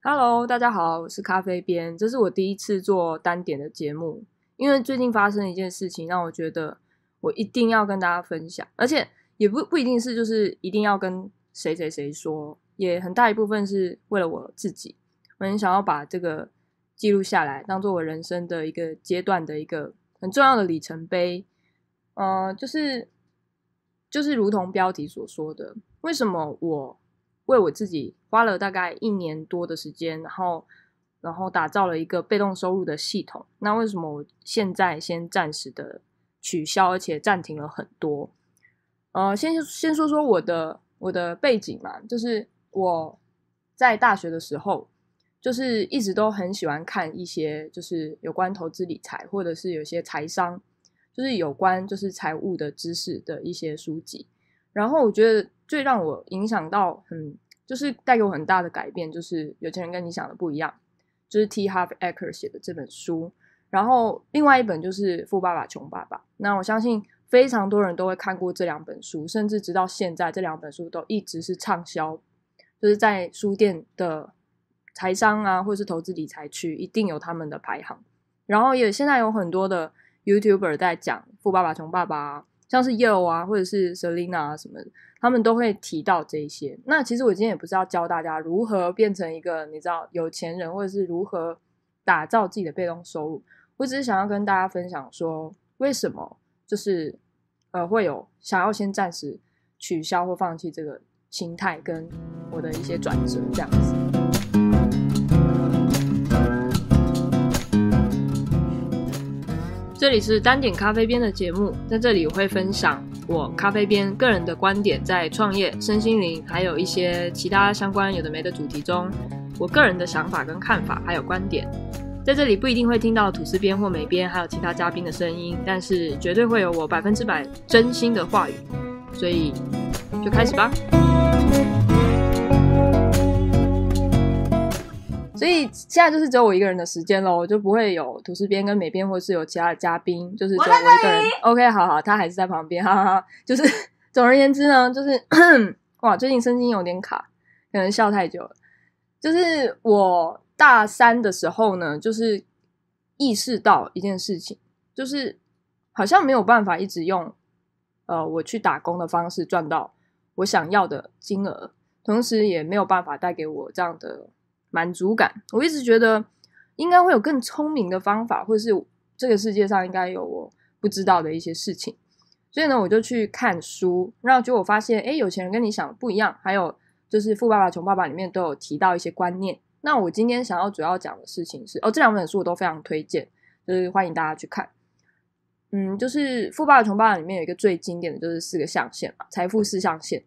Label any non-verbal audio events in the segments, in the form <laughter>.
Hello，大家好，我是咖啡边，这是我第一次做单点的节目，因为最近发生一件事情，让我觉得我一定要跟大家分享，而且也不不一定是就是一定要跟谁谁谁说，也很大一部分是为了我自己，我很想要把这个记录下来，当做我人生的一个阶段的一个很重要的里程碑。呃，就是就是如同标题所说的，为什么我为我自己花了大概一年多的时间，然后然后打造了一个被动收入的系统？那为什么我现在先暂时的取消，而且暂停了很多？呃，先先说说我的我的背景嘛，就是我在大学的时候，就是一直都很喜欢看一些就是有关投资理财，或者是有些财商。就是有关就是财务的知识的一些书籍，然后我觉得最让我影响到很就是带给我很大的改变，就是有钱人跟你想的不一样，就是 T Harv Eker 写的这本书，然后另外一本就是富爸爸穷爸爸。那我相信非常多人都会看过这两本书，甚至直到现在这两本书都一直是畅销，就是在书店的财商啊或是投资理财区一定有他们的排行，然后也现在有很多的。YouTuber 在讲《富爸爸穷爸爸》，像是 Yo 啊，或者是 Selina 啊什么，他们都会提到这些。那其实我今天也不是要教大家如何变成一个你知道有钱人，或者是如何打造自己的被动收入。我只是想要跟大家分享说，为什么就是呃会有想要先暂时取消或放弃这个心态，跟我的一些转折这样子。这里是单点咖啡边的节目，在这里我会分享我咖啡边个人的观点，在创业、身心灵，还有一些其他相关有的没的主题中，我个人的想法跟看法还有观点。在这里不一定会听到吐司边或美边，还有其他嘉宾的声音，但是绝对会有我百分之百真心的话语，所以就开始吧。所以现在就是只有我一个人的时间喽，就不会有吐司边跟美编，或是有其他的嘉宾，就是只有我一个人。OK，好好，他还是在旁边，哈哈哈。就是总而言之呢，就是哇，最近声音有点卡，可能笑太久了。就是我大三的时候呢，就是意识到一件事情，就是好像没有办法一直用呃我去打工的方式赚到我想要的金额，同时也没有办法带给我这样的。满足感，我一直觉得应该会有更聪明的方法，或是这个世界上应该有我不知道的一些事情。所以呢，我就去看书，然后结果发现，哎，有钱人跟你想的不一样。还有就是《富爸爸穷爸爸》里面都有提到一些观念。那我今天想要主要讲的事情是，哦，这两本书我都非常推荐，就是欢迎大家去看。嗯，就是《富爸爸穷爸爸》里面有一个最经典的就是四个象限嘛，财富四象限。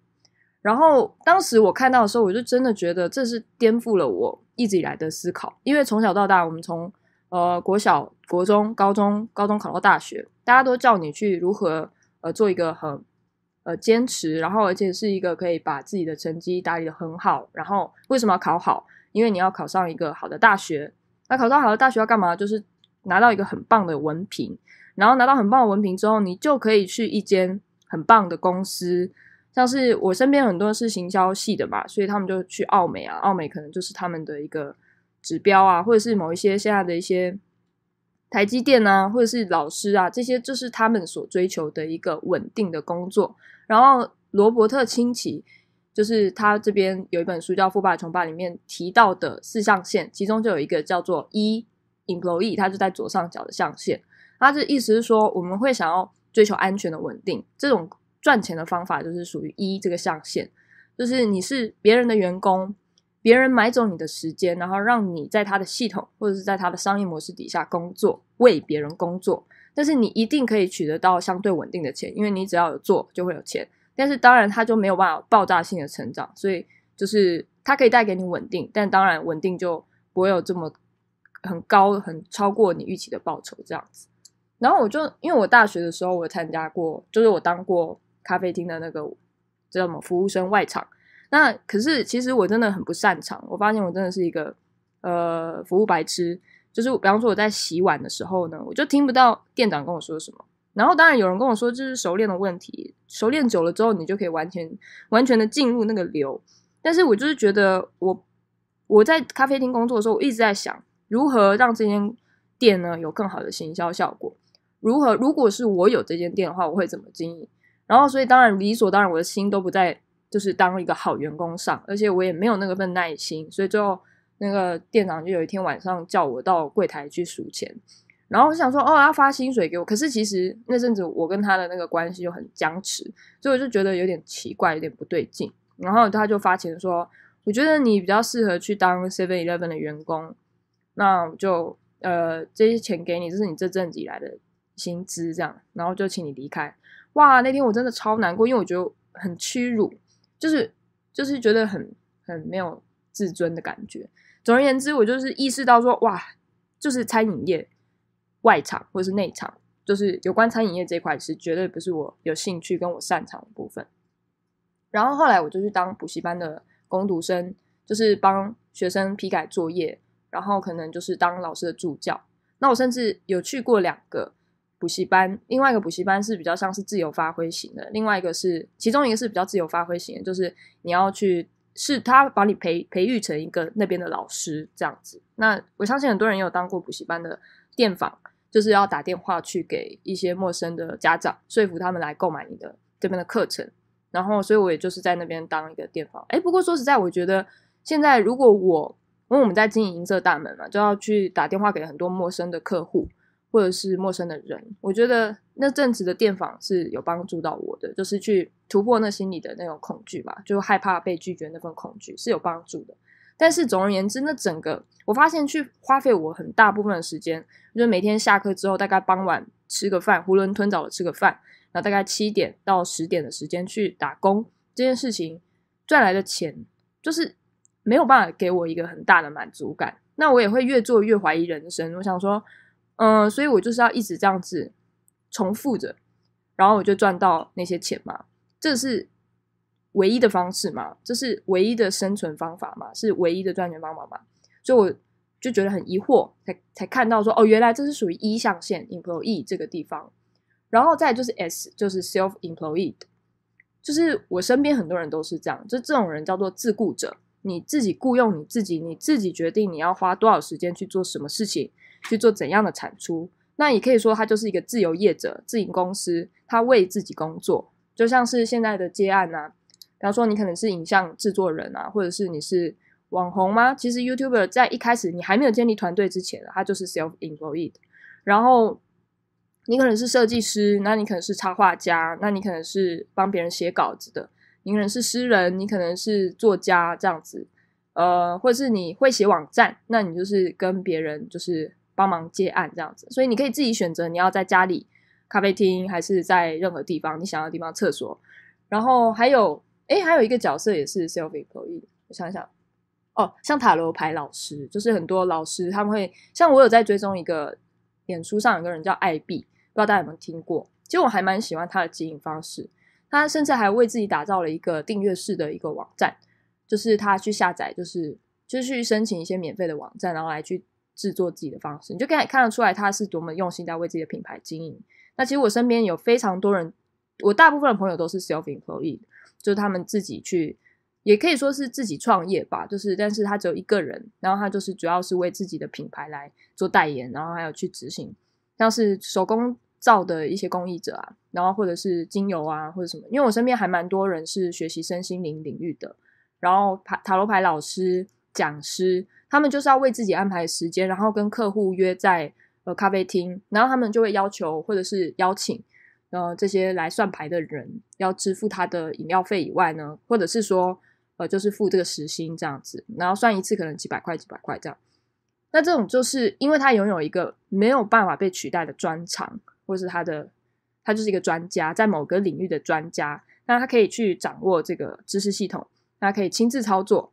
然后当时我看到的时候，我就真的觉得这是颠覆了我一直以来的思考。因为从小到大，我们从呃国小、国中、高中、高中考到大学，大家都叫你去如何呃做一个很呃坚持，然后而且是一个可以把自己的成绩打理的很好。然后为什么要考好？因为你要考上一个好的大学。那考上好的大学要干嘛？就是拿到一个很棒的文凭。然后拿到很棒的文凭之后，你就可以去一间很棒的公司。像是我身边很多是行销系的嘛，所以他们就去澳美啊，澳美可能就是他们的一个指标啊，或者是某一些现在的一些台积电啊，或者是老师啊，这些就是他们所追求的一个稳定的工作。然后罗伯特清崎就是他这边有一本书叫《富爸穷爸》，里面提到的四象限，其中就有一个叫做一 employee，它就在左上角的象限。他的意思是说，我们会想要追求安全的稳定这种。赚钱的方法就是属于一这个象限，就是你是别人的员工，别人买走你的时间，然后让你在他的系统或者是在他的商业模式底下工作，为别人工作。但是你一定可以取得到相对稳定的钱，因为你只要有做就会有钱。但是当然它就没有办法爆炸性的成长，所以就是它可以带给你稳定，但当然稳定就不会有这么很高、很超过你预期的报酬这样子。然后我就因为我大学的时候我参加过，就是我当过。咖啡厅的那个叫什么服务生外场，那可是其实我真的很不擅长。我发现我真的是一个呃服务白痴，就是比方说我在洗碗的时候呢，我就听不到店长跟我说什么。然后当然有人跟我说这是熟练的问题，熟练久了之后你就可以完全完全的进入那个流。但是我就是觉得我我在咖啡厅工作的时候，我一直在想如何让这间店呢有更好的行销效果。如何？如果是我有这间店的话，我会怎么经营？然后，所以当然理所当然，我的心都不在就是当一个好员工上，而且我也没有那个份耐心。所以最后，那个店长就有一天晚上叫我到柜台去数钱，然后我想说，哦，要发薪水给我。可是其实那阵子我跟他的那个关系就很僵持，所以我就觉得有点奇怪，有点不对劲。然后他就发钱说，我觉得你比较适合去当 Seven Eleven 的员工，那就呃这些钱给你，这是你这阵子以来的。薪资这样，然后就请你离开。哇，那天我真的超难过，因为我觉得很屈辱，就是就是觉得很很没有自尊的感觉。总而言之，我就是意识到说，哇，就是餐饮业外场或是内场，就是有关餐饮业这一块是绝对不是我有兴趣跟我擅长的部分。然后后来我就去当补习班的工读生，就是帮学生批改作业，然后可能就是当老师的助教。那我甚至有去过两个。补习班，另外一个补习班是比较像是自由发挥型的，另外一个是其中一个是比较自由发挥型的，就是你要去是他把你培培育成一个那边的老师这样子。那我相信很多人也有当过补习班的电访，就是要打电话去给一些陌生的家长，说服他们来购买你的这边的课程。然后，所以我也就是在那边当一个电访。哎，不过说实在，我觉得现在如果我因为我们在经营银色大门嘛，就要去打电话给很多陌生的客户。或者是陌生的人，我觉得那阵子的电访是有帮助到我的，就是去突破那心里的那种恐惧吧，就害怕被拒绝那份恐惧是有帮助的。但是总而言之，那整个我发现去花费我很大部分的时间，就是每天下课之后，大概傍晚吃个饭，囫囵吞枣的吃个饭，然后大概七点到十点的时间去打工，这件事情赚来的钱就是没有办法给我一个很大的满足感。那我也会越做越怀疑人生，我想说。嗯，所以我就是要一直这样子重复着，然后我就赚到那些钱嘛。这是唯一的方式嘛？这是唯一的生存方法嘛？是唯一的赚钱方法嘛？所以我就觉得很疑惑，才才看到说，哦，原来这是属于一象限 employee 这个地方。然后再就是 S，就是 self employed，就是我身边很多人都是这样，就这种人叫做自雇者，你自己雇佣你自己，你自己决定你要花多少时间去做什么事情。去做怎样的产出？那也可以说，他就是一个自由业者、自营公司，他为自己工作，就像是现在的接案啊。比方说，你可能是影像制作人啊，或者是你是网红吗？其实 YouTuber 在一开始你还没有建立团队之前，他就是 self-employed。然后你可能是设计师，那你可能是插画家，那你可能是帮别人写稿子的，你可能是诗人，你可能是作家这样子，呃，或者是你会写网站，那你就是跟别人就是。帮忙接案这样子，所以你可以自己选择你要在家里咖啡厅，还是在任何地方你想要的地方厕所。然后还有，哎，还有一个角色也是 self employed。我想想，哦，像塔罗牌老师，就是很多老师他们会，像我有在追踪一个脸书上有个人叫艾碧，不知道大家有没有听过？其实我还蛮喜欢他的经营方式，他甚至还为自己打造了一个订阅式的一个网站，就是他去下载，就是就去申请一些免费的网站，然后来去。制作自己的方式，你就可以看得出来他是多么用心在为自己的品牌经营。那其实我身边有非常多人，我大部分的朋友都是 self employed，就是他们自己去，也可以说是自己创业吧。就是，但是他只有一个人，然后他就是主要是为自己的品牌来做代言，然后还有去执行，像是手工皂的一些工艺者啊，然后或者是精油啊，或者什么。因为我身边还蛮多人是学习身心灵领域的，然后塔塔罗牌老师、讲师。他们就是要为自己安排时间，然后跟客户约在呃咖啡厅，然后他们就会要求或者是邀请呃这些来算牌的人要支付他的饮料费以外呢，或者是说呃就是付这个时薪这样子，然后算一次可能几百块几百块这样。那这种就是因为他拥有一个没有办法被取代的专长，或是他的他就是一个专家，在某个领域的专家，那他可以去掌握这个知识系统，他可以亲自操作。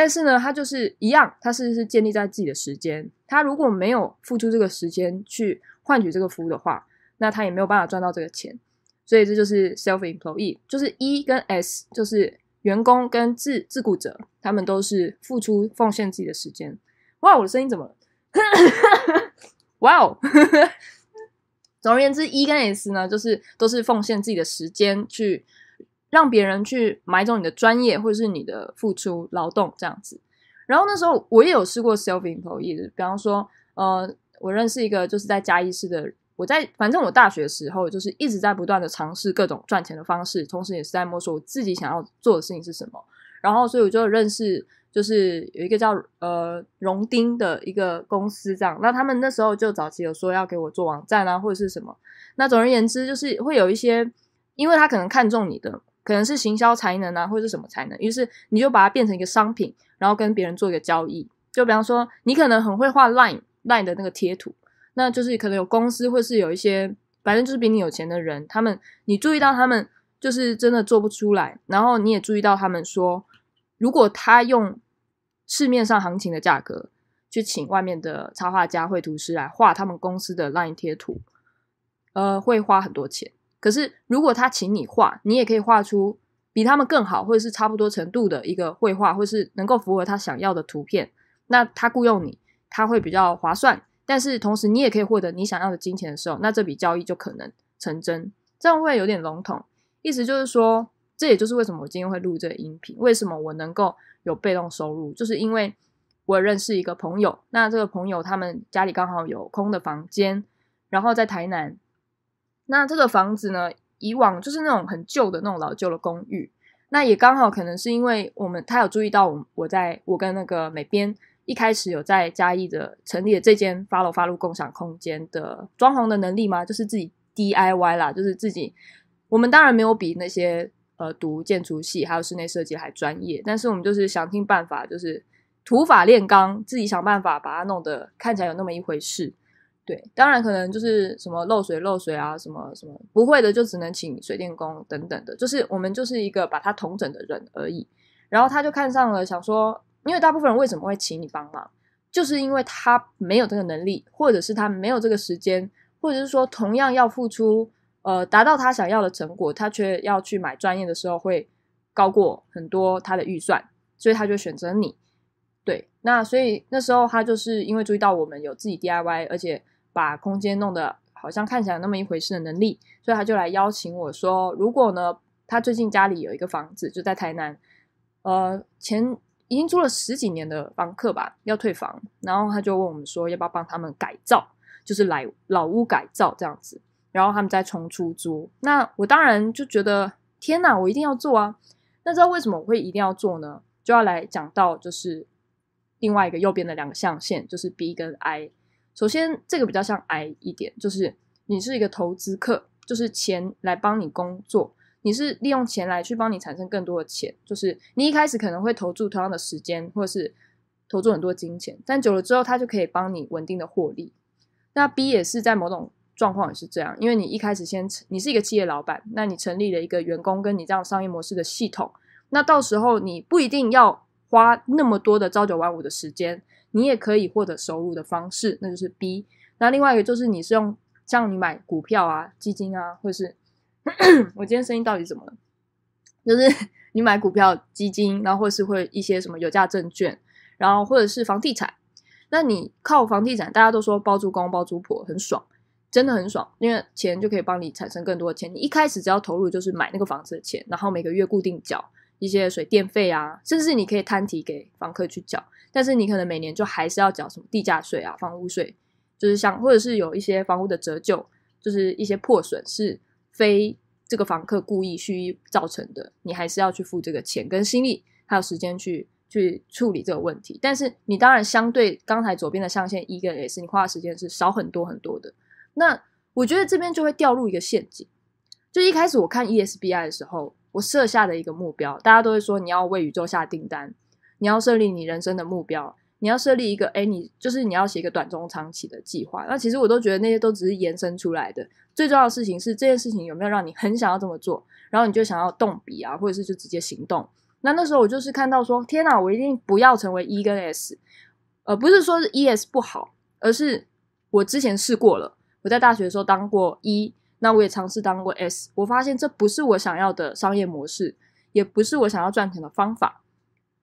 但是呢，他就是一样，他是是建立在自己的时间。他如果没有付出这个时间去换取这个服务的话，那他也没有办法赚到这个钱。所以这就是 self employee，就是 E 跟 S，就是员工跟自自雇者，他们都是付出奉献自己的时间。哇，我的声音怎么？<laughs> 哇哦！<laughs> 总而言之，E 跟 S 呢，就是都是奉献自己的时间去。让别人去买走你的专业或者是你的付出劳动这样子，然后那时候我也有试过 self employed，比方说，呃，我认识一个就是在嘉义市的，我在反正我大学时候就是一直在不断的尝试各种赚钱的方式，同时也是在摸索我自己想要做的事情是什么。然后所以我就认识，就是有一个叫呃荣丁的一个公司这样，那他们那时候就早期有说要给我做网站啊或者是什么。那总而言之，就是会有一些，因为他可能看中你的。可能是行销才能啊，或者是什么才能，于是你就把它变成一个商品，然后跟别人做一个交易。就比方说，你可能很会画 line line 的那个贴图，那就是可能有公司或是有一些，反正就是比你有钱的人，他们你注意到他们就是真的做不出来，然后你也注意到他们说，如果他用市面上行情的价格去请外面的插画家、绘图师来画他们公司的 line 贴图，呃，会花很多钱。可是，如果他请你画，你也可以画出比他们更好，或者是差不多程度的一个绘画，或是能够符合他想要的图片。那他雇佣你，他会比较划算。但是同时，你也可以获得你想要的金钱的时候，那这笔交易就可能成真。这样会有点笼统，意思就是说，这也就是为什么我今天会录这个音频。为什么我能够有被动收入，就是因为我认识一个朋友，那这个朋友他们家里刚好有空的房间，然后在台南。那这个房子呢，以往就是那种很旧的那种老旧的公寓。那也刚好可能是因为我们他有注意到我，我在我跟那个美编一开始有在嘉义的成立的这间发楼发路共享空间的装潢的能力吗？就是自己 DIY 啦，就是自己。我们当然没有比那些呃读建筑系还有室内设计还专业，但是我们就是想尽办法，就是土法炼钢，自己想办法把它弄得看起来有那么一回事。对，当然可能就是什么漏水漏水啊，什么什么不会的就只能请水电工等等的，就是我们就是一个把他统整的人而已。然后他就看上了，想说，因为大部分人为什么会请你帮忙，就是因为他没有这个能力，或者是他没有这个时间，或者是说同样要付出，呃，达到他想要的成果，他却要去买专业的时候会高过很多他的预算，所以他就选择你。对，那所以那时候他就是因为注意到我们有自己 DIY，而且。把空间弄得好像看起来那么一回事的能力，所以他就来邀请我说，如果呢，他最近家里有一个房子就在台南，呃，前已经租了十几年的房客吧，要退房，然后他就问我们说，要不要帮他们改造，就是来老屋改造这样子，然后他们再重出租。那我当然就觉得，天哪，我一定要做啊！那知道为什么我会一定要做呢？就要来讲到就是另外一个右边的两个象限，就是 B 跟 I。首先，这个比较像 I 一点，就是你是一个投资客，就是钱来帮你工作，你是利用钱来去帮你产生更多的钱，就是你一开始可能会投注同样的时间，或者是投注很多金钱，但久了之后，它就可以帮你稳定的获利。那 B 也是在某种状况也是这样，因为你一开始先你是一个企业老板，那你成立了一个员工跟你这样商业模式的系统，那到时候你不一定要花那么多的朝九晚五的时间。你也可以获得收入的方式，那就是 B。那另外一个就是你是用像你买股票啊、基金啊，或是 <coughs> 我今天声音到底怎么了？就是 <laughs> 你买股票、基金，然后或是会一些什么有价证券，然后或者是房地产。那你靠房地产，大家都说包租公包租婆很爽，真的很爽，因为钱就可以帮你产生更多的钱。你一开始只要投入就是买那个房子的钱，然后每个月固定缴一些水电费啊，甚至你可以摊提给房客去缴。但是你可能每年就还是要缴什么地价税啊、房屋税，就是像或者是有一些房屋的折旧，就是一些破损是非这个房客故意蓄意造成的，你还是要去付这个钱跟心力还有时间去去处理这个问题。但是你当然相对刚才左边的象限一跟 S，你花的时间是少很多很多的。那我觉得这边就会掉入一个陷阱，就一开始我看 ESBI 的时候，我设下的一个目标，大家都会说你要为宇宙下订单。你要设立你人生的目标，你要设立一个，哎，你就是你要写一个短中长期的计划。那其实我都觉得那些都只是延伸出来的，最重要的事情是这件事情有没有让你很想要这么做，然后你就想要动笔啊，或者是就直接行动。那那时候我就是看到说，天哪，我一定不要成为 E 跟 S，呃，不是说是 E S 不好，而是我之前试过了，我在大学的时候当过 E，那我也尝试当过 S，我发现这不是我想要的商业模式，也不是我想要赚钱的方法。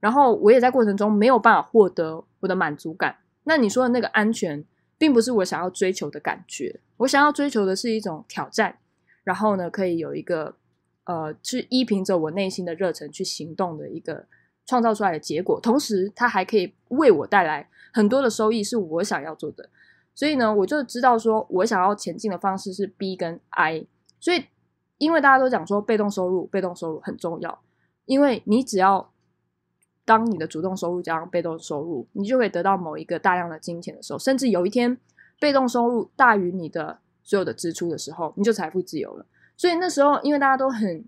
然后我也在过程中没有办法获得我的满足感。那你说的那个安全，并不是我想要追求的感觉。我想要追求的是一种挑战，然后呢，可以有一个呃，去依凭着我内心的热忱去行动的一个创造出来的结果，同时它还可以为我带来很多的收益，是我想要做的。所以呢，我就知道说我想要前进的方式是 B 跟 I。所以，因为大家都讲说被动收入，被动收入很重要，因为你只要当你的主动收入加上被动收入，你就可以得到某一个大量的金钱的时候，甚至有一天被动收入大于你的所有的支出的时候，你就财富自由了。所以那时候，因为大家都很，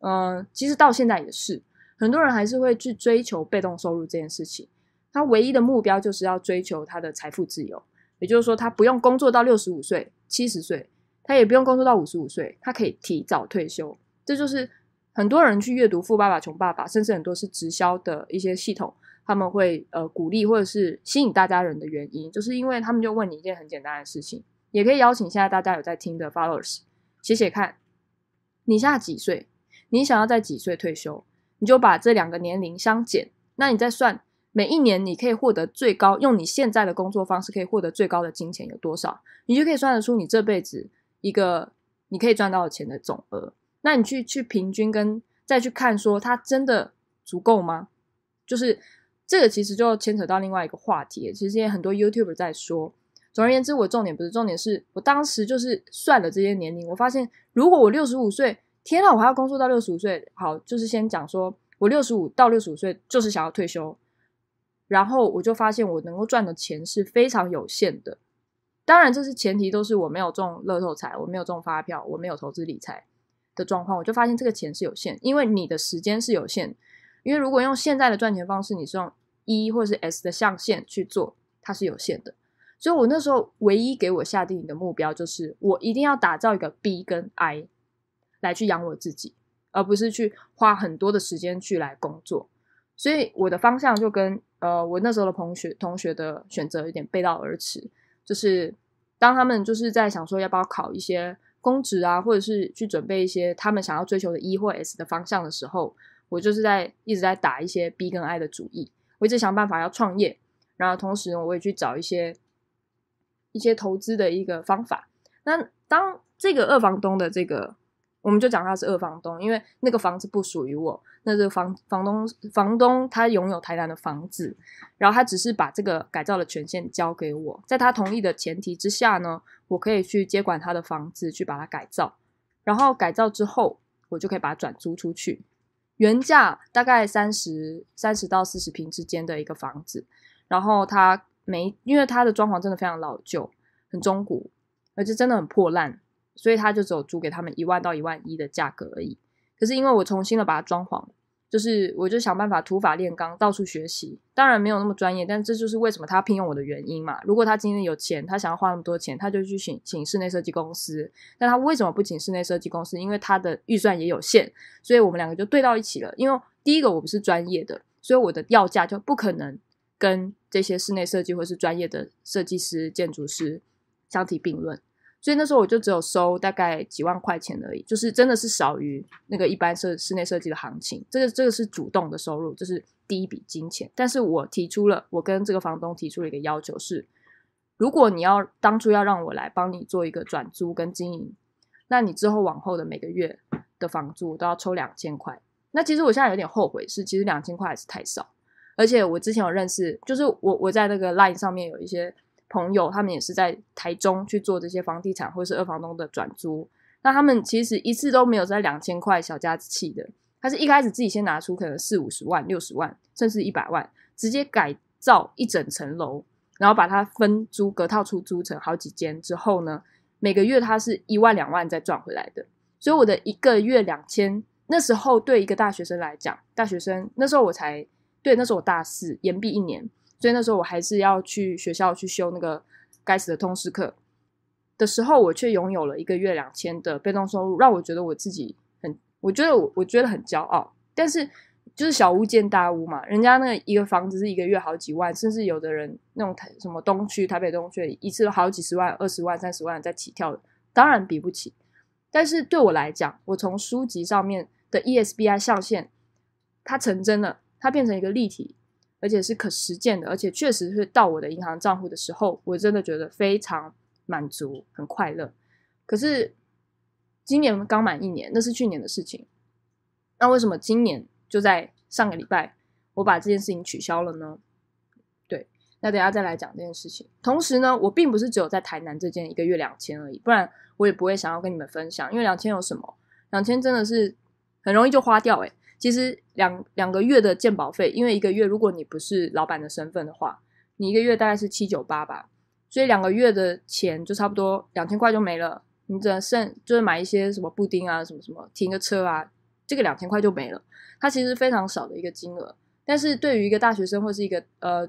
嗯，其实到现在也是。很多人还是会去追求被动收入这件事情，他唯一的目标就是要追求他的财富自由，也就是说，他不用工作到六十五岁、七十岁，他也不用工作到五十五岁，他可以提早退休。这就是很多人去阅读《富爸爸穷爸爸》，甚至很多是直销的一些系统，他们会呃鼓励或者是吸引大家人的原因，就是因为他们就问你一件很简单的事情，也可以邀请现在大家有在听的 followers 写写看，你现在几岁？你想要在几岁退休？你就把这两个年龄相减，那你再算每一年你可以获得最高，用你现在的工作方式可以获得最高的金钱有多少，你就可以算得出你这辈子一个你可以赚到的钱的总额。那你去去平均跟再去看说它真的足够吗？就是这个其实就牵扯到另外一个话题，其实也很多 YouTuber 在说。总而言之，我重点不是重点，是我当时就是算了这些年龄，我发现如果我六十五岁。天啊，我还要工作到六十五岁。好，就是先讲说，我六十五到六十五岁就是想要退休，然后我就发现我能够赚的钱是非常有限的。当然，这是前提都是我没有中乐透彩，我没有中发票，我没有投资理财的状况。我就发现这个钱是有限，因为你的时间是有限。因为如果用现在的赚钱方式，你是用 E 或是 S 的象限去做，它是有限的。所以我那时候唯一给我下定的目标就是，我一定要打造一个 B 跟 I。来去养我自己，而不是去花很多的时间去来工作，所以我的方向就跟呃我那时候的同学同学的选择有点背道而驰。就是当他们就是在想说要不要考一些公职啊，或者是去准备一些他们想要追求的 E 或 S 的方向的时候，我就是在一直在打一些 B 跟 I 的主意。我一直想办法要创业，然后同时我也去找一些一些投资的一个方法。那当这个二房东的这个。我们就讲他是二房东，因为那个房子不属于我，那这个房房东房东他拥有台南的房子，然后他只是把这个改造的权限交给我，在他同意的前提之下呢，我可以去接管他的房子，去把它改造，然后改造之后，我就可以把它转租出去，原价大概三十三十到四十平之间的一个房子，然后它没因为它的装潢真的非常老旧，很中古，而且真的很破烂。所以他就只有租给他们一万到一万一的价格而已。可是因为我重新的把它装潢，就是我就想办法土法炼钢，到处学习。当然没有那么专业，但这就是为什么他聘用我的原因嘛。如果他今天有钱，他想要花那么多钱，他就去请请室内设计公司。但他为什么不请室内设计公司？因为他的预算也有限。所以我们两个就对到一起了。因为第一个我不是专业的，所以我的要价就不可能跟这些室内设计或是专业的设计师、建筑师相提并论。所以那时候我就只有收大概几万块钱而已，就是真的是少于那个一般设室内设计的行情。这个这个是主动的收入，这是第一笔金钱。但是我提出了，我跟这个房东提出了一个要求是：如果你要当初要让我来帮你做一个转租跟经营，那你之后往后的每个月的房租都要抽两千块。那其实我现在有点后悔，是其实两千块还是太少。而且我之前有认识，就是我我在那个 Line 上面有一些。朋友，他们也是在台中去做这些房地产或者是二房东的转租。那他们其实一次都没有在两千块小家子气的，他是一开始自己先拿出可能四五十万、六十万，甚至一百万，直接改造一整层楼，然后把它分租隔套出租成好几间之后呢，每个月他是一万两万再赚回来的。所以我的一个月两千，那时候对一个大学生来讲，大学生那时候我才对，那时候我大四，延毕一年。所以那时候我还是要去学校去修那个该死的通识课的时候，我却拥有了一个月两千的被动收入，让我觉得我自己很，我觉得我我觉得很骄傲。但是就是小巫见大巫嘛，人家那一个房子是一个月好几万，甚至有的人那种台什么东区、台北东区一次都好几十万、二十万、三十万在起跳的，当然比不起。但是对我来讲，我从书籍上面的 ESBI 象限，它成真了，它变成一个立体。而且是可实践的，而且确实是到我的银行账户的时候，我真的觉得非常满足，很快乐。可是今年刚满一年，那是去年的事情。那为什么今年就在上个礼拜，我把这件事情取消了呢？对，那等下再来讲这件事情。同时呢，我并不是只有在台南这间一个月两千而已，不然我也不会想要跟你们分享。因为两千有什么？两千真的是很容易就花掉诶、其实两两个月的鉴保费，因为一个月如果你不是老板的身份的话，你一个月大概是七九八吧，所以两个月的钱就差不多两千块就没了。你只能剩就是买一些什么布丁啊，什么什么停个车啊，这个两千块就没了。它其实非常少的一个金额，但是对于一个大学生或是一个呃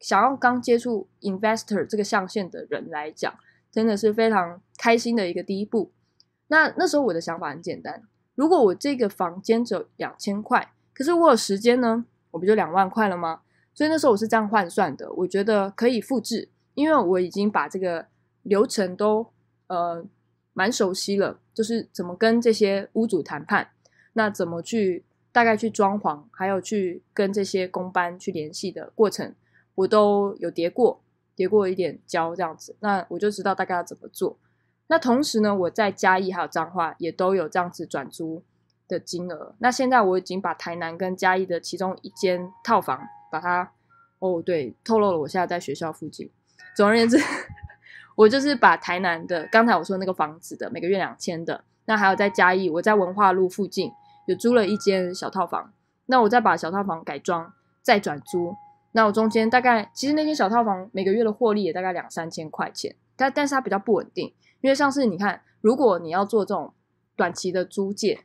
想要刚接触 investor 这个象限的人来讲，真的是非常开心的一个第一步。那那时候我的想法很简单，如果我这个房间只有两千块，可是我有时间呢，我不就两万块了吗？所以那时候我是这样换算的，我觉得可以复制，因为我已经把这个流程都呃。蛮熟悉了，就是怎么跟这些屋主谈判，那怎么去大概去装潢，还有去跟这些工班去联系的过程，我都有叠过，叠过一点胶这样子，那我就知道大概要怎么做。那同时呢，我在嘉义还有彰化也都有这样子转租的金额。那现在我已经把台南跟嘉义的其中一间套房把它，哦对，透露了我现在在学校附近。总而言之。<laughs> 我就是把台南的刚才我说那个房子的每个月两千的，那还有在嘉义，我在文化路附近有租了一间小套房，那我再把小套房改装再转租，那我中间大概其实那间小套房每个月的获利也大概两三千块钱，但但是它比较不稳定，因为像是你看，如果你要做这种短期的租借，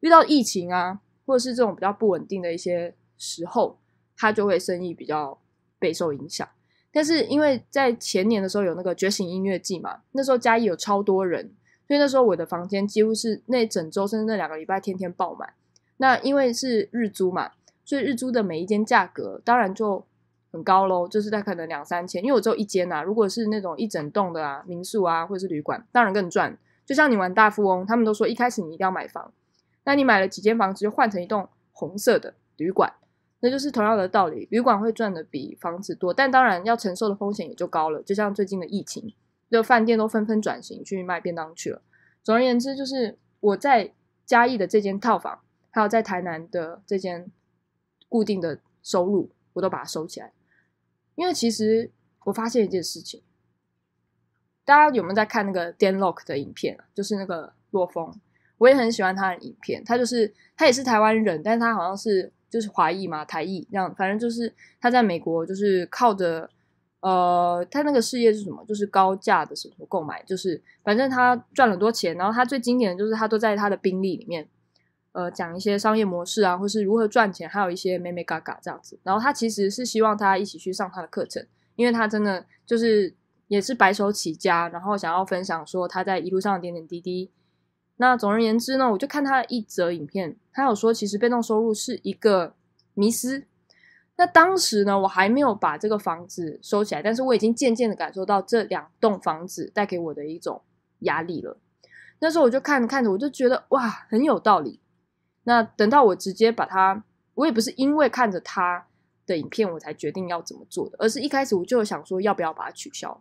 遇到疫情啊，或者是这种比较不稳定的一些时候，它就会生意比较备受影响。但是因为在前年的时候有那个觉醒音乐季嘛，那时候嘉义有超多人，所以那时候我的房间几乎是那整周甚至那两个礼拜天天爆满。那因为是日租嘛，所以日租的每一间价格当然就很高喽，就是在可能两三千。因为我只有一间呐，如果是那种一整栋的啊民宿啊或者是旅馆，当然更赚。就像你玩大富翁，他们都说一开始你一定要买房，那你买了几间房子就换成一栋红色的旅馆。那就是同样的道理，旅馆会赚的比房子多，但当然要承受的风险也就高了。就像最近的疫情，就饭店都纷纷转型去卖便当去了。总而言之，就是我在嘉义的这间套房，还有在台南的这间固定的收入，我都把它收起来。因为其实我发现一件事情，大家有没有在看那个 Dan Lok 的影片啊？就是那个洛风，我也很喜欢他的影片。他就是他也是台湾人，但是他好像是。就是华裔嘛，台裔这样，反正就是他在美国，就是靠着呃，他那个事业是什么？就是高价的什么购买，就是反正他赚很多钱。然后他最经典的就是他都在他的宾利里面，呃，讲一些商业模式啊，或是如何赚钱，还有一些美美嘎嘎这样子。然后他其实是希望大家一起去上他的课程，因为他真的就是也是白手起家，然后想要分享说他在一路上的点点滴滴。那总而言之呢，我就看他的一则影片，他有说其实被动收入是一个迷思。那当时呢，我还没有把这个房子收起来，但是我已经渐渐的感受到这两栋房子带给我的一种压力了。那时候我就看着看着，我就觉得哇，很有道理。那等到我直接把它，我也不是因为看着他的影片我才决定要怎么做的，而是一开始我就想说要不要把它取消。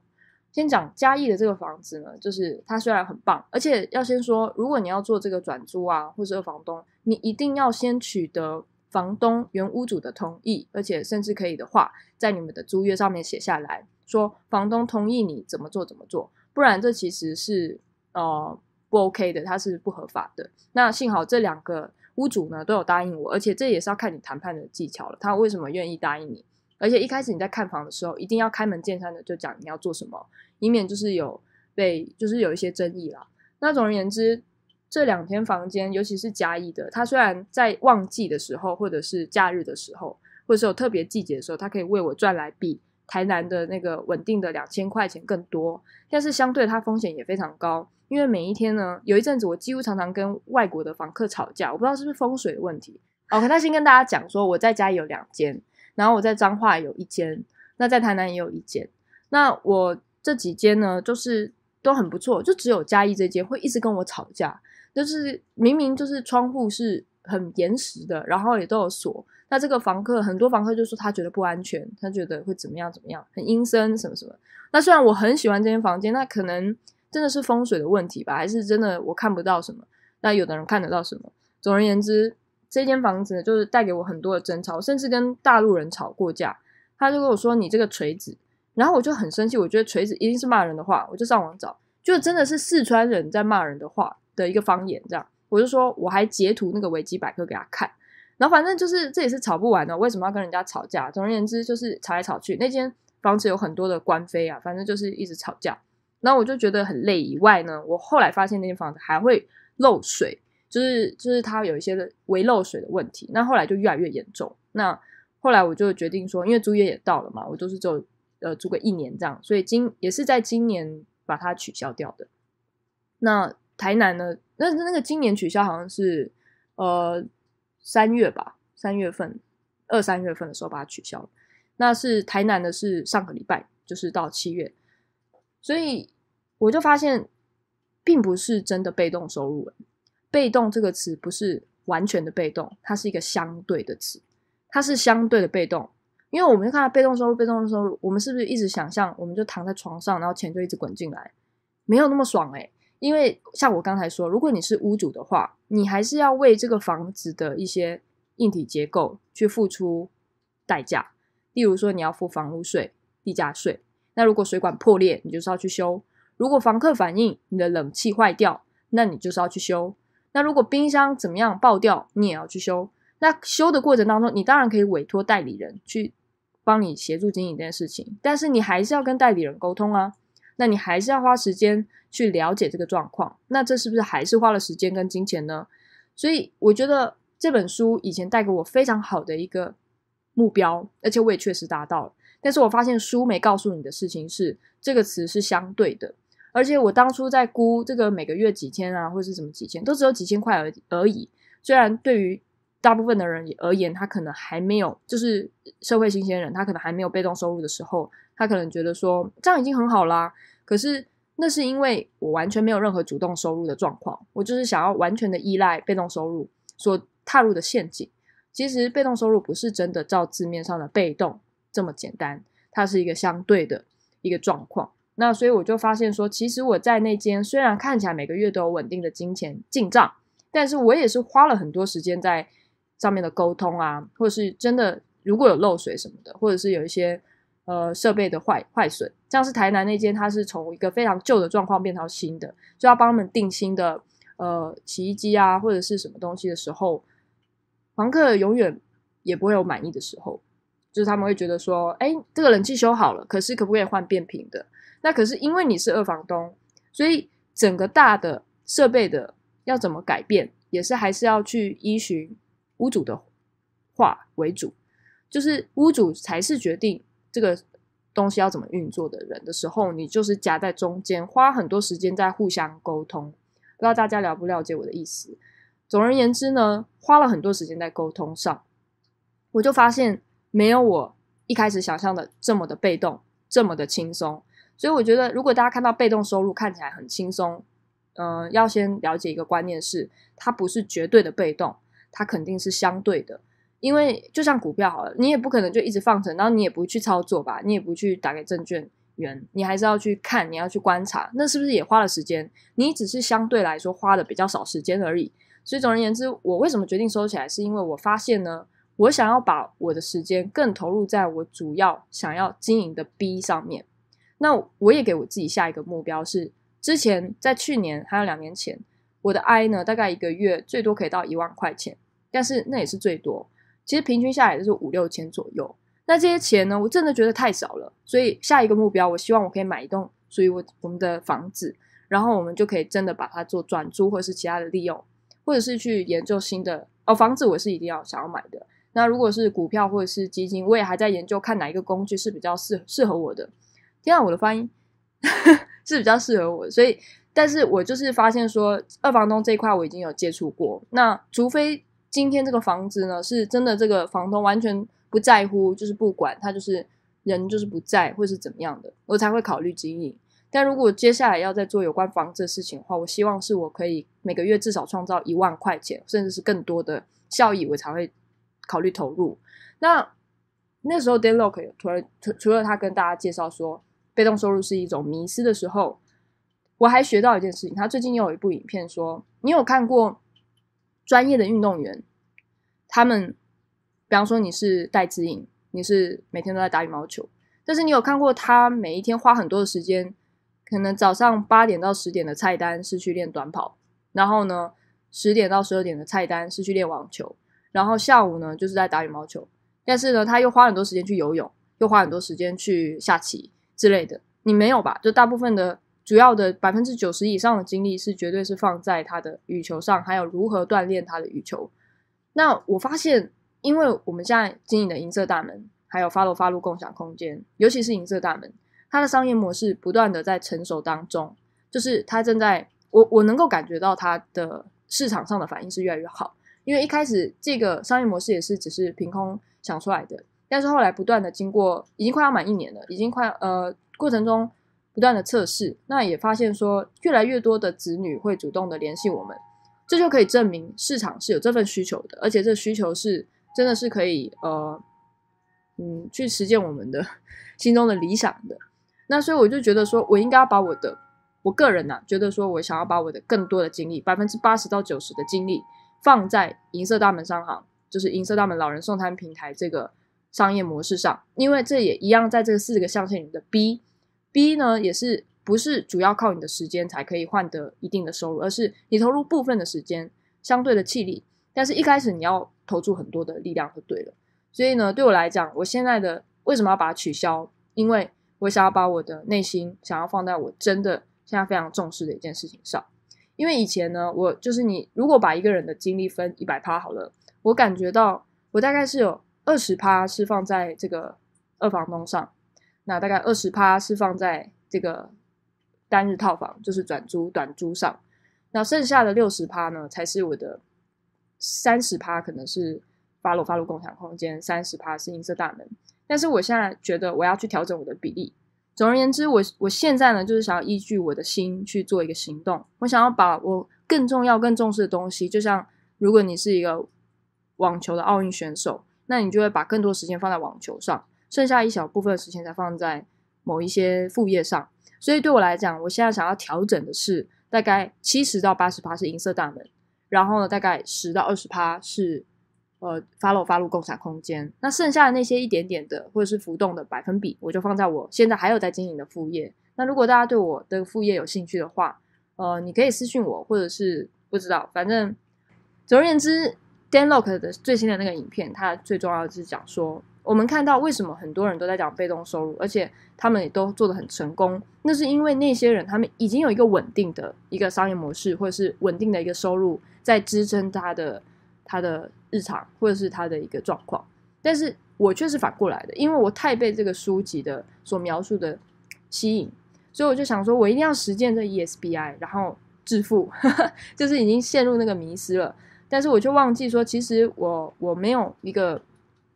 先讲嘉义的这个房子呢，就是它虽然很棒，而且要先说，如果你要做这个转租啊，或是二房东，你一定要先取得房东原屋主的同意，而且甚至可以的话，在你们的租约上面写下来说，房东同意你怎么做怎么做，不然这其实是呃不 OK 的，它是不合法的。那幸好这两个屋主呢都有答应我，而且这也是要看你谈判的技巧了，他为什么愿意答应你？而且一开始你在看房的时候，一定要开门见山的就讲你要做什么，以免就是有被就是有一些争议啦。那总而言之，这两间房间，尤其是嘉义的，它虽然在旺季的时候，或者是假日的时候，或者是有特别季节的时候，它可以为我赚来比台南的那个稳定的两千块钱更多，但是相对它风险也非常高，因为每一天呢，有一阵子我几乎常常跟外国的房客吵架，我不知道是不是风水的问题。OK，那先跟大家讲说，我在家有两间。然后我在彰化有一间，那在台南也有一间。那我这几间呢，就是都很不错，就只有嘉义这间会一直跟我吵架。就是明明就是窗户是很严实的，然后也都有锁。那这个房客很多房客就说他觉得不安全，他觉得会怎么样怎么样，很阴森什么什么。那虽然我很喜欢这间房间，那可能真的是风水的问题吧，还是真的我看不到什么？那有的人看得到什么？总而言之。这间房子就是带给我很多的争吵，甚至跟大陆人吵过架。他就跟我说：“你这个锤子。”然后我就很生气，我觉得锤子一定是骂人的话，我就上网找，就真的是四川人在骂人的话的一个方言，这样我就说我还截图那个维基百科给他看，然后反正就是这也是吵不完的，为什么要跟人家吵架？总而言之就是吵来吵去，那间房子有很多的官非啊，反正就是一直吵架，那我就觉得很累。以外呢，我后来发现那间房子还会漏水，就是就是它有一些微漏水的问题，那后来就越来越严重。那后来我就决定说，因为租约也到了嘛，我就是就。呃，租个一年这样，所以今也是在今年把它取消掉的。那台南呢？那那个今年取消好像是呃三月吧，三月份二三月份的时候把它取消了。那是台南的是上个礼拜，就是到七月，所以我就发现，并不是真的被动收入。被动这个词不是完全的被动，它是一个相对的词，它是相对的被动。因为我们就看到被动收入，被动收入，我们是不是一直想象，我们就躺在床上，然后钱就一直滚进来，没有那么爽诶。因为像我刚才说，如果你是屋主的话，你还是要为这个房子的一些硬体结构去付出代价。例如说，你要付房屋税、地价税。那如果水管破裂，你就是要去修；如果房客反映你的冷气坏掉，那你就是要去修。那如果冰箱怎么样爆掉，你也要去修。那修的过程当中，你当然可以委托代理人去。帮你协助经营这件事情，但是你还是要跟代理人沟通啊。那你还是要花时间去了解这个状况。那这是不是还是花了时间跟金钱呢？所以我觉得这本书以前带给我非常好的一个目标，而且我也确实达到了。但是我发现书没告诉你的事情是，这个词是相对的。而且我当初在估这个每个月几千啊，或者是什么几千，都只有几千块而而已。虽然对于大部分的人而言，他可能还没有，就是社会新鲜人，他可能还没有被动收入的时候，他可能觉得说这样已经很好啦。可是那是因为我完全没有任何主动收入的状况，我就是想要完全的依赖被动收入所踏入的陷阱。其实被动收入不是真的照字面上的被动这么简单，它是一个相对的一个状况。那所以我就发现说，其实我在那间虽然看起来每个月都有稳定的金钱进账，但是我也是花了很多时间在。上面的沟通啊，或者是真的如果有漏水什么的，或者是有一些呃设备的坏坏损，像是台南那间，它是从一个非常旧的状况变成新的，就要帮他们定新的呃洗衣机啊或者是什么东西的时候，房客永远也不会有满意的时候，就是他们会觉得说，哎，这个冷气修好了，可是可不可以换变频的？那可是因为你是二房东，所以整个大的设备的要怎么改变，也是还是要去依循。屋主的话为主，就是屋主才是决定这个东西要怎么运作的人的时候，你就是夹在中间，花很多时间在互相沟通。不知道大家了不了解我的意思？总而言之呢，花了很多时间在沟通上，我就发现没有我一开始想象的这么的被动，这么的轻松。所以我觉得，如果大家看到被动收入看起来很轻松，嗯，要先了解一个观念是，它不是绝对的被动。它肯定是相对的，因为就像股票好了，你也不可能就一直放着，然后你也不去操作吧，你也不去打给证券员，你还是要去看，你要去观察，那是不是也花了时间？你只是相对来说花的比较少时间而已。所以总而言之，我为什么决定收起来，是因为我发现呢，我想要把我的时间更投入在我主要想要经营的 B 上面。那我也给我自己下一个目标是，之前在去年还有两年前。我的 I 呢，大概一个月最多可以到一万块钱，但是那也是最多。其实平均下来就是五六千左右。那这些钱呢，我真的觉得太少了。所以下一个目标，我希望我可以买一栋属于我我们的房子，然后我们就可以真的把它做转租，或者是其他的利用，或者是去研究新的哦。房子我是一定要想要买的。那如果是股票或者是基金，我也还在研究看哪一个工具是比较适适合我的。听到我的发音 <laughs> 是比较适合我，所以。但是我就是发现说，二房东这一块我已经有接触过。那除非今天这个房子呢是真的，这个房东完全不在乎，就是不管他，就是人就是不在，或是怎么样的，我才会考虑经营。但如果接下来要再做有关房子的事情的话，我希望是我可以每个月至少创造一万块钱，甚至是更多的效益，我才会考虑投入。那那时候 d a y l o k 除了除除了他跟大家介绍说，被动收入是一种迷失的时候。我还学到一件事情，他最近又有一部影片说，你有看过专业的运动员，他们，比方说你是戴资颖，你是每天都在打羽毛球，但是你有看过他每一天花很多的时间，可能早上八点到十点的菜单是去练短跑，然后呢十点到十二点的菜单是去练网球，然后下午呢就是在打羽毛球，但是呢他又花很多时间去游泳，又花很多时间去下棋之类的，你没有吧？就大部分的。主要的百分之九十以上的精力是绝对是放在他的羽球上，还有如何锻炼他的羽球。那我发现，因为我们现在经营的银色大门，还有发罗发路共享空间，尤其是银色大门，它的商业模式不断的在成熟当中，就是它正在我我能够感觉到它的市场上的反应是越来越好。因为一开始这个商业模式也是只是凭空想出来的，但是后来不断的经过，已经快要满一年了，已经快呃过程中。不断的测试，那也发现说，越来越多的子女会主动的联系我们，这就可以证明市场是有这份需求的，而且这需求是真的是可以呃，嗯，去实践我们的 <laughs> 心中的理想的。那所以我就觉得说，我应该要把我的我个人呐，觉得说我想要把我的更多的精力，百分之八十到九十的精力放在银色大门商行，就是银色大门老人送餐平台这个商业模式上，因为这也一样在这四个象限里的 B。B 呢，也是不是主要靠你的时间才可以换得一定的收入，而是你投入部分的时间，相对的气力，但是一开始你要投注很多的力量就对了。所以呢，对我来讲，我现在的为什么要把它取消？因为我想要把我的内心想要放在我真的现在非常重视的一件事情上。因为以前呢，我就是你如果把一个人的精力分一百趴好了，我感觉到我大概是有二十趴是放在这个二房东上。那大概二十趴是放在这个单日套房，就是转租短租上。那剩下的六十趴呢，才是我的三十趴，可能是发露发露共享空间，三十趴是银色大门。但是我现在觉得我要去调整我的比例。总而言之，我我现在呢，就是想要依据我的心去做一个行动。我想要把我更重要、更重视的东西，就像如果你是一个网球的奥运选手，那你就会把更多时间放在网球上。剩下一小部分的时间才放在某一些副业上，所以对我来讲，我现在想要调整的是大概七十到八十趴是银色大门，然后呢，大概十到二十趴是呃发露发露共享空间，那剩下的那些一点点的或者是浮动的百分比，我就放在我现在还有在经营的副业。那如果大家对我的副业有兴趣的话，呃，你可以私信我，或者是不知道，反正总而言之，Dan Lock 的最新的那个影片，它最重要的是讲说。我们看到为什么很多人都在讲被动收入，而且他们也都做得很成功，那是因为那些人他们已经有一个稳定的一个商业模式，或者是稳定的一个收入在支撑他的他的日常，或者是他的一个状况。但是我却是反过来的，因为我太被这个书籍的所描述的吸引，所以我就想说，我一定要实践这 ESBI，然后致富，<laughs> 就是已经陷入那个迷失了。但是我就忘记说，其实我我没有一个。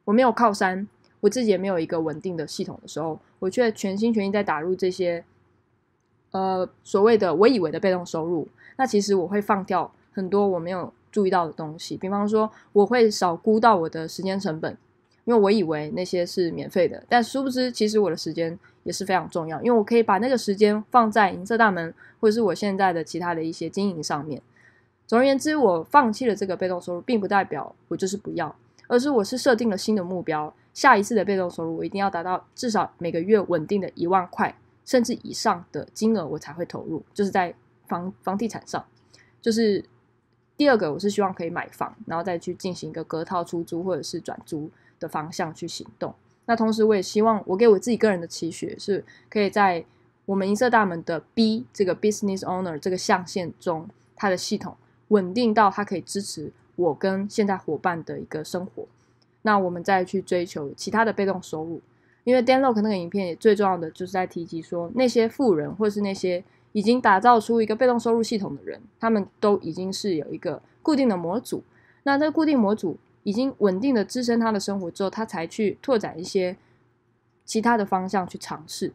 我没有靠山，我自己也没有一个稳定的系统的时候，我却全心全意在打入这些，呃，所谓的我以为的被动收入。那其实我会放掉很多我没有注意到的东西，比方说我会少估到我的时间成本，因为我以为那些是免费的，但殊不知其实我的时间也是非常重要，因为我可以把那个时间放在银色大门或者是我现在的其他的一些经营上面。总而言之，我放弃了这个被动收入，并不代表我就是不要。而是我是设定了新的目标，下一次的被动收入我一定要达到至少每个月稳定的一万块甚至以上的金额，我才会投入。就是在房房地产上，就是第二个，我是希望可以买房，然后再去进行一个隔套出租或者是转租的方向去行动。那同时，我也希望我给我自己个人的期许是，可以在我们银色大门的 B 这个 Business Owner 这个象限中，它的系统稳定到它可以支持。我跟现在伙伴的一个生活，那我们再去追求其他的被动收入。因为 Dan Lok 那个影片也最重要的就是在提及说，那些富人或是那些已经打造出一个被动收入系统的人，他们都已经是有一个固定的模组。那这个固定模组已经稳定的支撑他的生活之后，他才去拓展一些其他的方向去尝试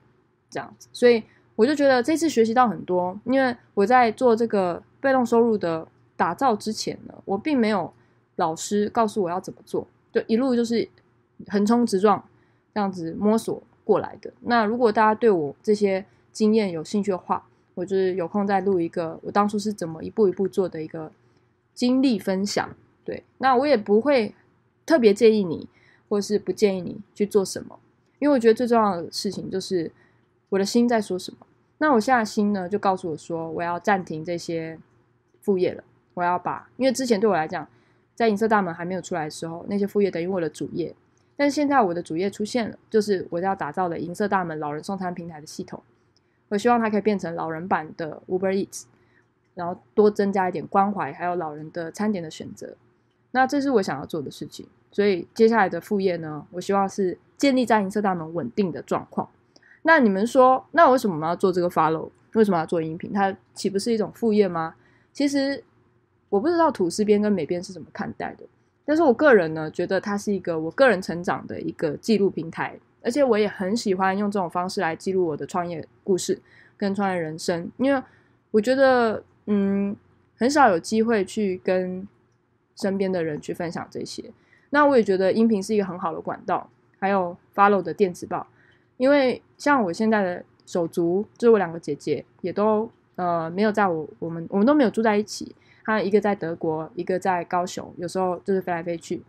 这样子。所以我就觉得这次学习到很多，因为我在做这个被动收入的。打造之前呢，我并没有老师告诉我要怎么做，就一路就是横冲直撞这样子摸索过来的。那如果大家对我这些经验有兴趣的话，我就是有空再录一个我当初是怎么一步一步做的一个经历分享。对，那我也不会特别建议你，或是不建议你去做什么。因为我觉得最重要的事情就是我的心在说什么。那我现在心呢，就告诉我说，我要暂停这些副业了。我要把，因为之前对我来讲，在银色大门还没有出来的时候，那些副业等于我的主业。但是现在我的主业出现了，就是我要打造的银色大门老人送餐平台的系统。我希望它可以变成老人版的 Uber Eats，然后多增加一点关怀，还有老人的餐点的选择。那这是我想要做的事情。所以接下来的副业呢，我希望是建立在银色大门稳定的状况。那你们说，那为什么我们要做这个 Follow？为什么要做音频？它岂不是一种副业吗？其实我不知道土司边跟美边是怎么看待的。但是我个人呢，觉得它是一个我个人成长的一个记录平台，而且我也很喜欢用这种方式来记录我的创业故事跟创业人生，因为我觉得，嗯，很少有机会去跟身边的人去分享这些。那我也觉得音频是一个很好的管道，还有 Follow 的电子报，因为像我现在的手足，就是我两个姐姐，也都呃没有在我我们我们都没有住在一起。她一个在德国，一个在高雄，有时候就是飞来飞去。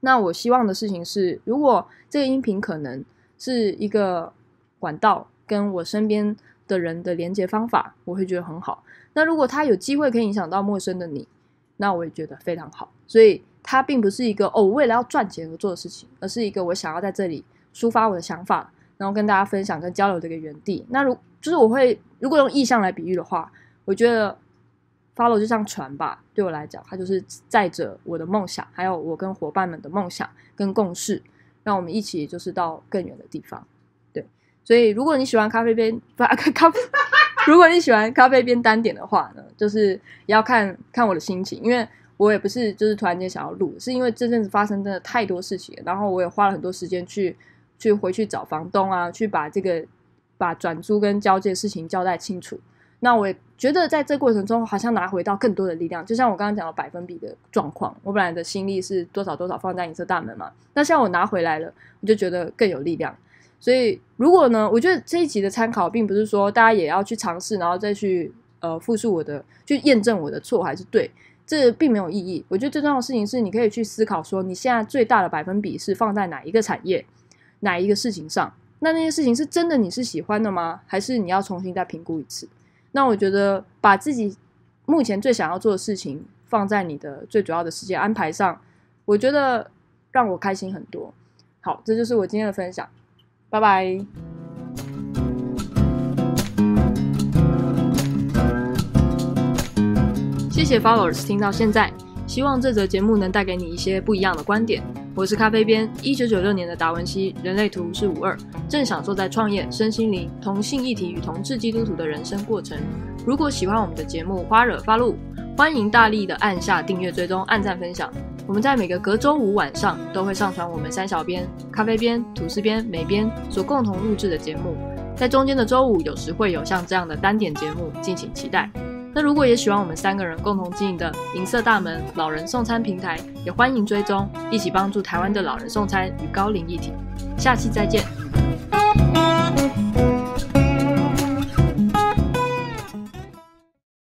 那我希望的事情是，如果这个音频可能是一个管道，跟我身边的人的连接方法，我会觉得很好。那如果它有机会可以影响到陌生的你，那我也觉得非常好。所以它并不是一个哦为了要赚钱而做的事情，而是一个我想要在这里抒发我的想法，然后跟大家分享跟交流的一个园地。那如就是我会如果用意象来比喻的话，我觉得。Follow 就像船吧，对我来讲，它就是载着我的梦想，还有我跟伙伴们的梦想跟共识，让我们一起就是到更远的地方。对，所以如果你喜欢咖啡边不 <laughs> 咖，如果你喜欢咖啡边单点的话呢，就是也要看看我的心情，因为我也不是就是突然间想要录，是因为这阵子发生真的太多事情，然后我也花了很多时间去去回去找房东啊，去把这个把转租跟交接的事情交代清楚。那我也觉得，在这过程中，好像拿回到更多的力量。就像我刚刚讲的百分比的状况，我本来的心力是多少多少放在银色大门嘛，那现在我拿回来了，我就觉得更有力量。所以，如果呢，我觉得这一集的参考，并不是说大家也要去尝试，然后再去呃复述我的，去验证我的错还是对，这并没有意义。我觉得最重要的事情是，你可以去思考说，你现在最大的百分比是放在哪一个产业，哪一个事情上？那那些事情是真的你是喜欢的吗？还是你要重新再评估一次？那我觉得把自己目前最想要做的事情放在你的最主要的时间安排上，我觉得让我开心很多。好，这就是我今天的分享，拜拜。谢谢 followers 听到现在，希望这则节目能带给你一些不一样的观点。我是咖啡边，一九九六年的达文西，人类图是五二，正享受在创业、身心灵、同性议题与同志基督徒的人生过程。如果喜欢我们的节目《花惹发露》，欢迎大力的按下订阅、追踪、按赞、分享。我们在每个隔周五晚上都会上传我们三小编、咖啡边、吐司边、美编所共同录制的节目，在中间的周五有时会有像这样的单点节目，敬请期待。那如果也喜欢我们三个人共同经营的银色大门老人送餐平台，也欢迎追踪，一起帮助台湾的老人送餐与高龄一体。下期再见。